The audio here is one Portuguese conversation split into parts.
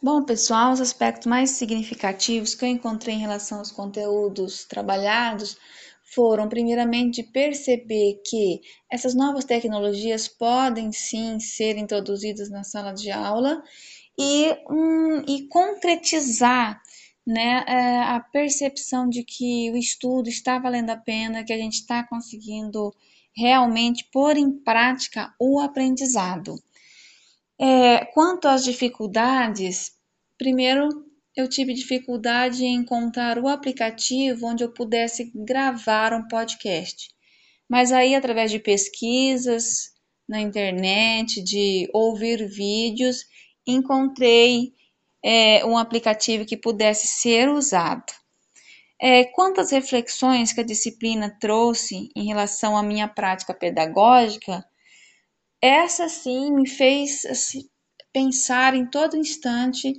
Bom, pessoal, os aspectos mais significativos que eu encontrei em relação aos conteúdos trabalhados foram, primeiramente, perceber que essas novas tecnologias podem sim ser introduzidas na sala de aula e, um, e concretizar né, é, a percepção de que o estudo está valendo a pena, que a gente está conseguindo realmente pôr em prática o aprendizado. É, quanto às dificuldades, primeiro eu tive dificuldade em encontrar o aplicativo onde eu pudesse gravar um podcast. Mas aí, através de pesquisas na internet, de ouvir vídeos, encontrei é, um aplicativo que pudesse ser usado. É, quantas reflexões que a disciplina trouxe em relação à minha prática pedagógica, essa sim me fez assim, pensar em todo instante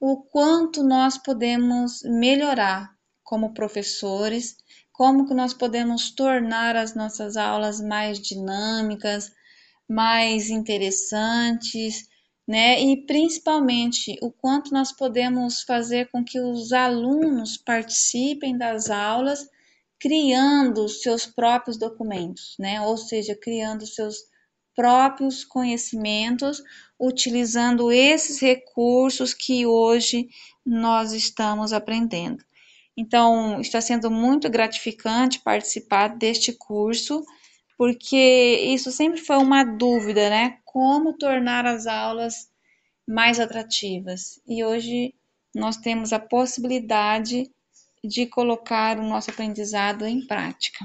o quanto nós podemos melhorar como professores, como que nós podemos tornar as nossas aulas mais dinâmicas, mais interessantes, né? E principalmente o quanto nós podemos fazer com que os alunos participem das aulas criando seus próprios documentos, né? Ou seja, criando seus próprios conhecimentos, utilizando esses recursos que hoje nós estamos aprendendo. Então, está sendo muito gratificante participar deste curso, porque isso sempre foi uma dúvida, né? Como tornar as aulas mais atrativas. E hoje nós temos a possibilidade de colocar o nosso aprendizado em prática.